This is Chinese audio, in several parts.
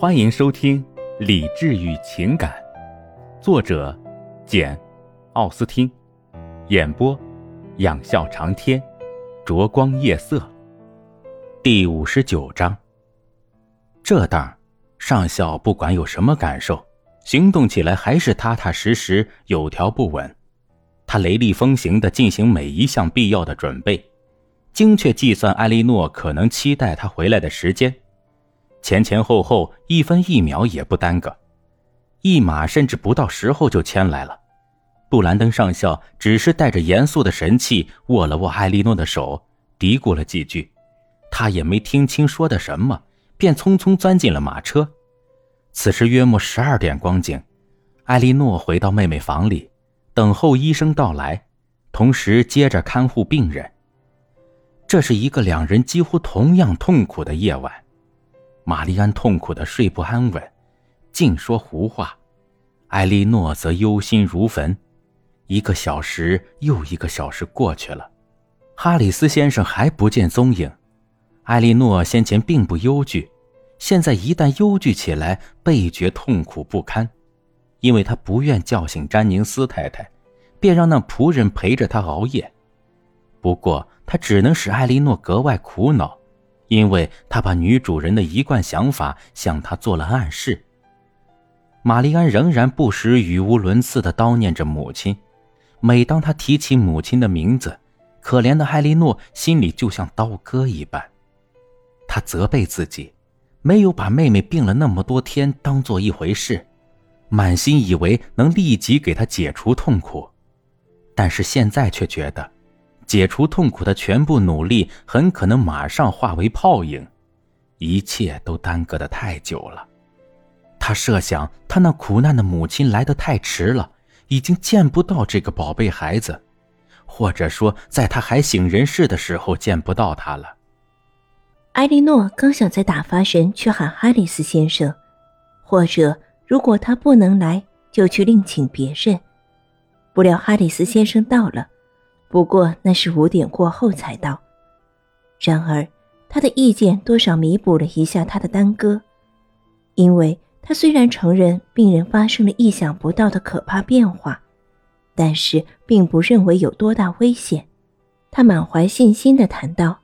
欢迎收听《理智与情感》，作者简·奥斯汀，演播仰笑长天，灼光夜色。第五十九章。这当上校不管有什么感受，行动起来还是踏踏实实、有条不紊。他雷厉风行地进行每一项必要的准备。精确计算艾莉诺可能期待他回来的时间，前前后后一分一秒也不耽搁，一马甚至不到时候就牵来了。布兰登上校只是带着严肃的神气握了握艾莉诺的手，嘀咕了几句，他也没听清说的什么，便匆匆钻进了马车。此时约莫十二点光景，艾莉诺回到妹妹房里，等候医生到来，同时接着看护病人。这是一个两人几乎同样痛苦的夜晚，玛丽安痛苦的睡不安稳，净说胡话；艾莉诺则忧心如焚。一个小时又一个小时过去了，哈里斯先生还不见踪影。艾莉诺先前并不忧惧，现在一旦忧惧起来，倍觉痛苦不堪，因为他不愿叫醒詹宁斯太太，便让那仆人陪着他熬夜。不过，他只能使艾莉诺格外苦恼，因为他把女主人的一贯想法向他做了暗示。玛丽安仍然不时语无伦次地叨念着母亲。每当他提起母亲的名字，可怜的艾莉诺心里就像刀割一般。他责备自己，没有把妹妹病了那么多天当做一回事，满心以为能立即给她解除痛苦，但是现在却觉得。解除痛苦的全部努力很可能马上化为泡影，一切都耽搁的太久了。他设想，他那苦难的母亲来得太迟了，已经见不到这个宝贝孩子，或者说，在他还醒人事的时候见不到他了。埃莉诺刚想再打发人去喊哈里斯先生，或者如果他不能来，就去另请别人。不料哈里斯先生到了。不过那是五点过后才到，然而他的意见多少弥补了一下他的耽搁，因为他虽然承认病人发生了意想不到的可怕变化，但是并不认为有多大危险。他满怀信心地谈到：“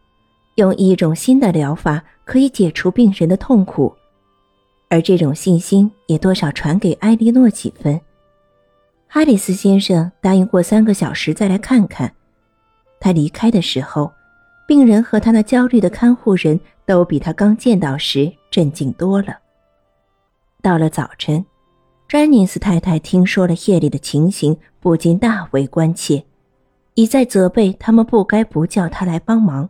用一种新的疗法可以解除病人的痛苦。”而这种信心也多少传给埃莉诺几分。哈里斯先生答应过三个小时再来看看。他离开的时候，病人和他那焦虑的看护人都比他刚见到时镇静多了。到了早晨，詹宁斯太太听说了夜里的情形，不禁大为关切，一再责备他们不该不叫他来帮忙。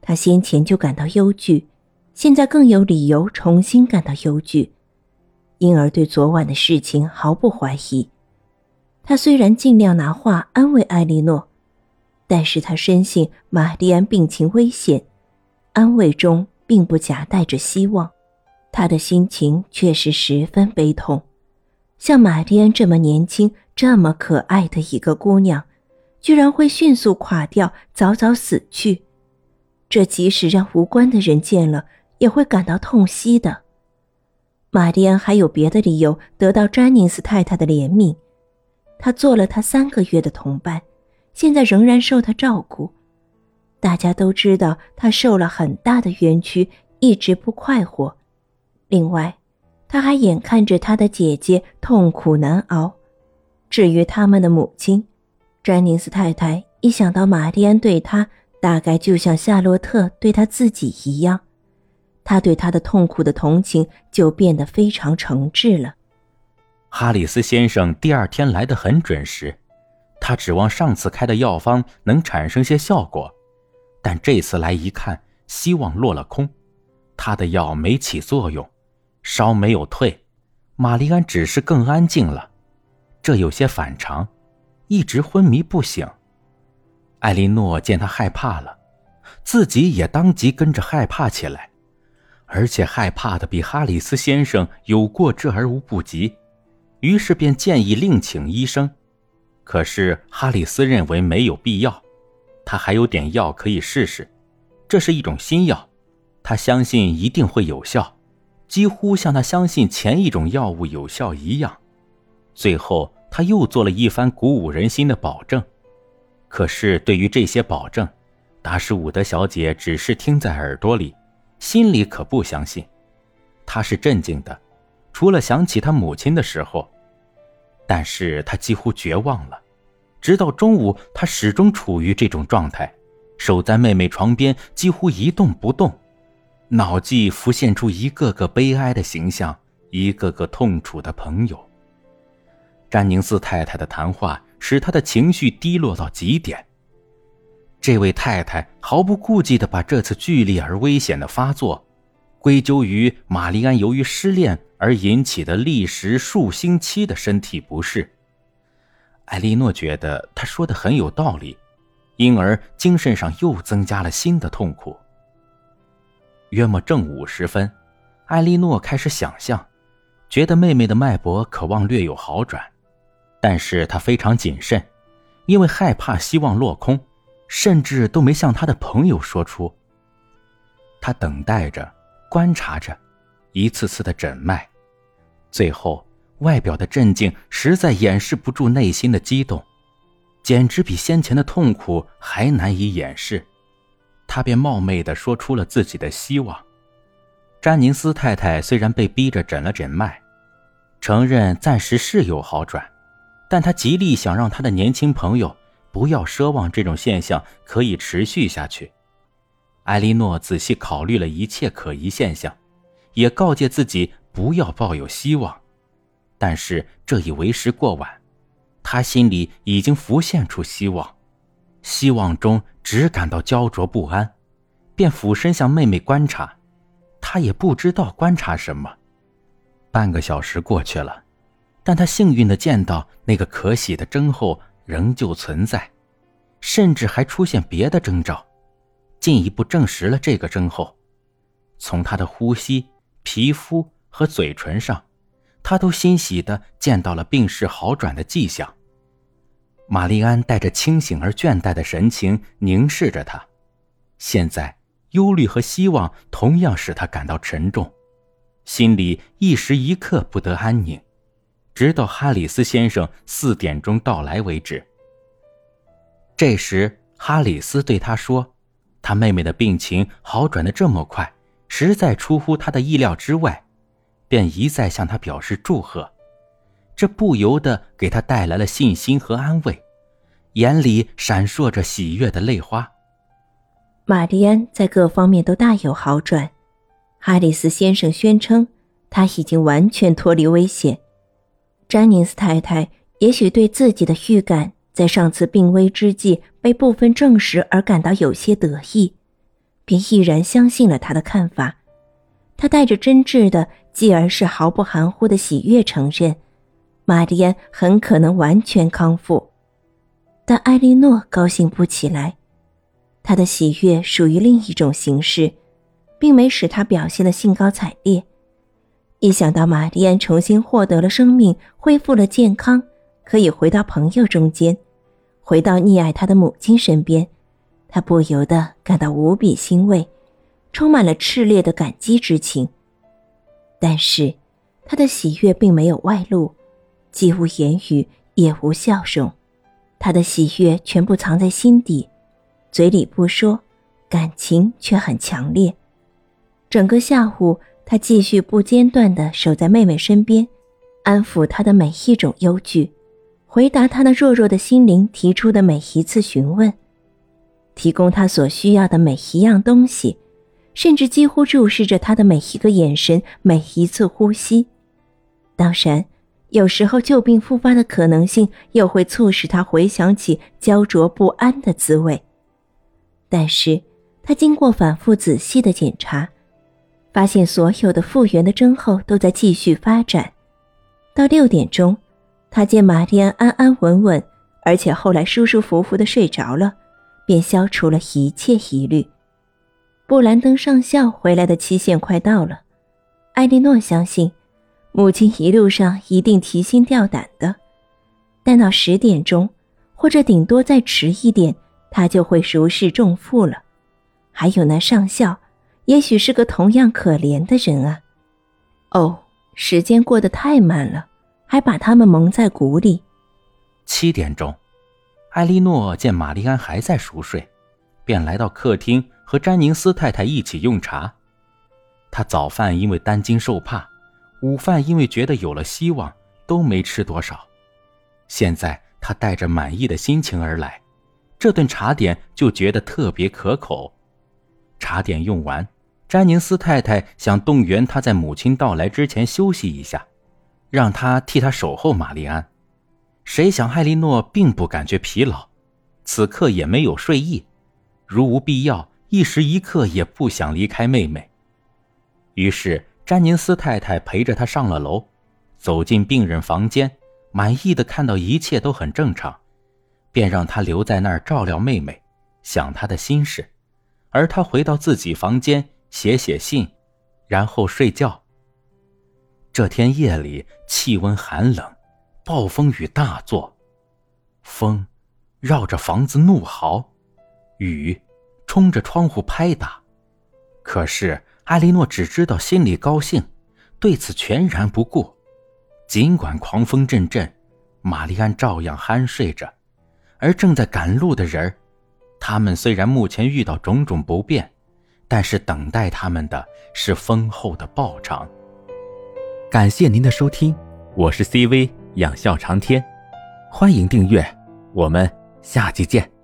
他先前就感到忧惧，现在更有理由重新感到忧惧，因而对昨晚的事情毫不怀疑。他虽然尽量拿话安慰艾莉诺，但是他深信玛丽安病情危险，安慰中并不夹带着希望，他的心情却是十分悲痛。像玛丽安这么年轻、这么可爱的一个姑娘，居然会迅速垮掉、早早死去，这即使让无关的人见了，也会感到痛惜的。玛丽安还有别的理由得到詹宁斯太太的怜悯。他做了他三个月的同伴，现在仍然受他照顾。大家都知道他受了很大的冤屈，一直不快活。另外，他还眼看着他的姐姐痛苦难熬。至于他们的母亲，詹宁斯太太一想到玛丽安对他大概就像夏洛特对他自己一样，他对他的痛苦的同情就变得非常诚挚了。哈里斯先生第二天来得很准时，他指望上次开的药方能产生些效果，但这次来一看，希望落了空。他的药没起作用，烧没有退，玛丽安只是更安静了，这有些反常，一直昏迷不醒。艾莉诺见他害怕了，自己也当即跟着害怕起来，而且害怕的比哈里斯先生有过之而无不及。于是便建议另请医生，可是哈里斯认为没有必要，他还有点药可以试试，这是一种新药，他相信一定会有效，几乎像他相信前一种药物有效一样。最后，他又做了一番鼓舞人心的保证。可是，对于这些保证，达什伍德小姐只是听在耳朵里，心里可不相信。她是镇静的，除了想起他母亲的时候，但是他几乎绝望了。直到中午，他始终处于这种状态，守在妹妹床边，几乎一动不动，脑际浮现出一个个悲哀的形象，一个个痛楚的朋友。詹宁斯太太的谈话。使他的情绪低落到极点。这位太太毫不顾忌地把这次剧烈而危险的发作，归咎于玛丽安由于失恋而引起的历时数星期的身体不适。艾莉诺觉得他说的很有道理，因而精神上又增加了新的痛苦。约莫正午时分，艾莉诺开始想象，觉得妹妹的脉搏渴望略有好转。但是她非常谨慎，因为害怕希望落空，甚至都没向她的朋友说出。他等待着，观察着，一次次的诊脉，最后外表的镇静实在掩饰不住内心的激动，简直比先前的痛苦还难以掩饰。他便冒昧地说出了自己的希望。詹宁斯太太虽然被逼着诊了诊脉，承认暂时是有好转。但她极力想让她的年轻朋友不要奢望这种现象可以持续下去。艾莉诺仔细考虑了一切可疑现象，也告诫自己不要抱有希望。但是这已为时过晚，他心里已经浮现出希望，希望中只感到焦灼不安，便俯身向妹妹观察。他也不知道观察什么。半个小时过去了。但他幸运的见到那个可喜的征候仍旧存在，甚至还出现别的征兆，进一步证实了这个征候。从他的呼吸、皮肤和嘴唇上，他都欣喜地见到了病势好转的迹象。玛丽安带着清醒而倦怠的神情凝视着他，现在忧虑和希望同样使他感到沉重，心里一时一刻不得安宁。直到哈里斯先生四点钟到来为止。这时，哈里斯对他说：“他妹妹的病情好转的这么快，实在出乎他的意料之外。”便一再向他表示祝贺，这不由得给他带来了信心和安慰，眼里闪烁着喜悦的泪花。玛丽安在各方面都大有好转，哈里斯先生宣称他已经完全脱离危险。詹宁斯太太也许对自己的预感在上次病危之际被部分证实而感到有些得意，便毅然相信了他的看法。他带着真挚的，继而是毫不含糊的喜悦承认，玛丽安很可能完全康复。但艾莉诺高兴不起来，她的喜悦属于另一种形式，并没使她表现的兴高采烈。一想到玛丽安重新获得了生命，恢复了健康，可以回到朋友中间，回到溺爱她的母亲身边，他不由得感到无比欣慰，充满了炽烈的感激之情。但是，他的喜悦并没有外露，既无言语，也无笑容，他的喜悦全部藏在心底，嘴里不说，感情却很强烈。整个下午。他继续不间断地守在妹妹身边，安抚她的每一种忧惧，回答她那弱弱的心灵提出的每一次询问，提供她所需要的每一样东西，甚至几乎注视着他的每一个眼神、每一次呼吸。当然，有时候旧病复发的可能性又会促使他回想起焦灼不安的滋味。但是，他经过反复仔细的检查。发现所有的复原的征候都在继续发展。到六点钟，他见玛丽安安安稳稳，而且后来舒舒服服的睡着了，便消除了一切疑虑。布兰登上校回来的期限快到了，艾莉诺相信，母亲一路上一定提心吊胆的。但到十点钟，或者顶多再迟一点，他就会如释重负了。还有那上校。也许是个同样可怜的人啊。哦，时间过得太慢了，还把他们蒙在鼓里。七点钟，艾莉诺见玛丽安还在熟睡，便来到客厅和詹宁斯太太一起用茶。她早饭因为担惊受怕，午饭因为觉得有了希望，都没吃多少。现在她带着满意的心情而来，这顿茶点就觉得特别可口。茶点用完。詹宁斯太太想动员他在母亲到来之前休息一下，让他替他守候玛丽安。谁想艾莉诺并不感觉疲劳，此刻也没有睡意，如无必要，一时一刻也不想离开妹妹。于是詹宁斯太太陪着他上了楼，走进病人房间，满意的看到一切都很正常，便让他留在那儿照料妹妹，想她的心事，而他回到自己房间。写写信，然后睡觉。这天夜里气温寒冷，暴风雨大作，风绕着房子怒嚎，雨冲着窗户拍打。可是艾莉诺只知道心里高兴，对此全然不顾。尽管狂风阵阵，玛丽安照样酣睡着。而正在赶路的人儿，他们虽然目前遇到种种不便。但是等待他们的是丰厚的报偿。感谢您的收听，我是 CV 养笑长天，欢迎订阅，我们下期见。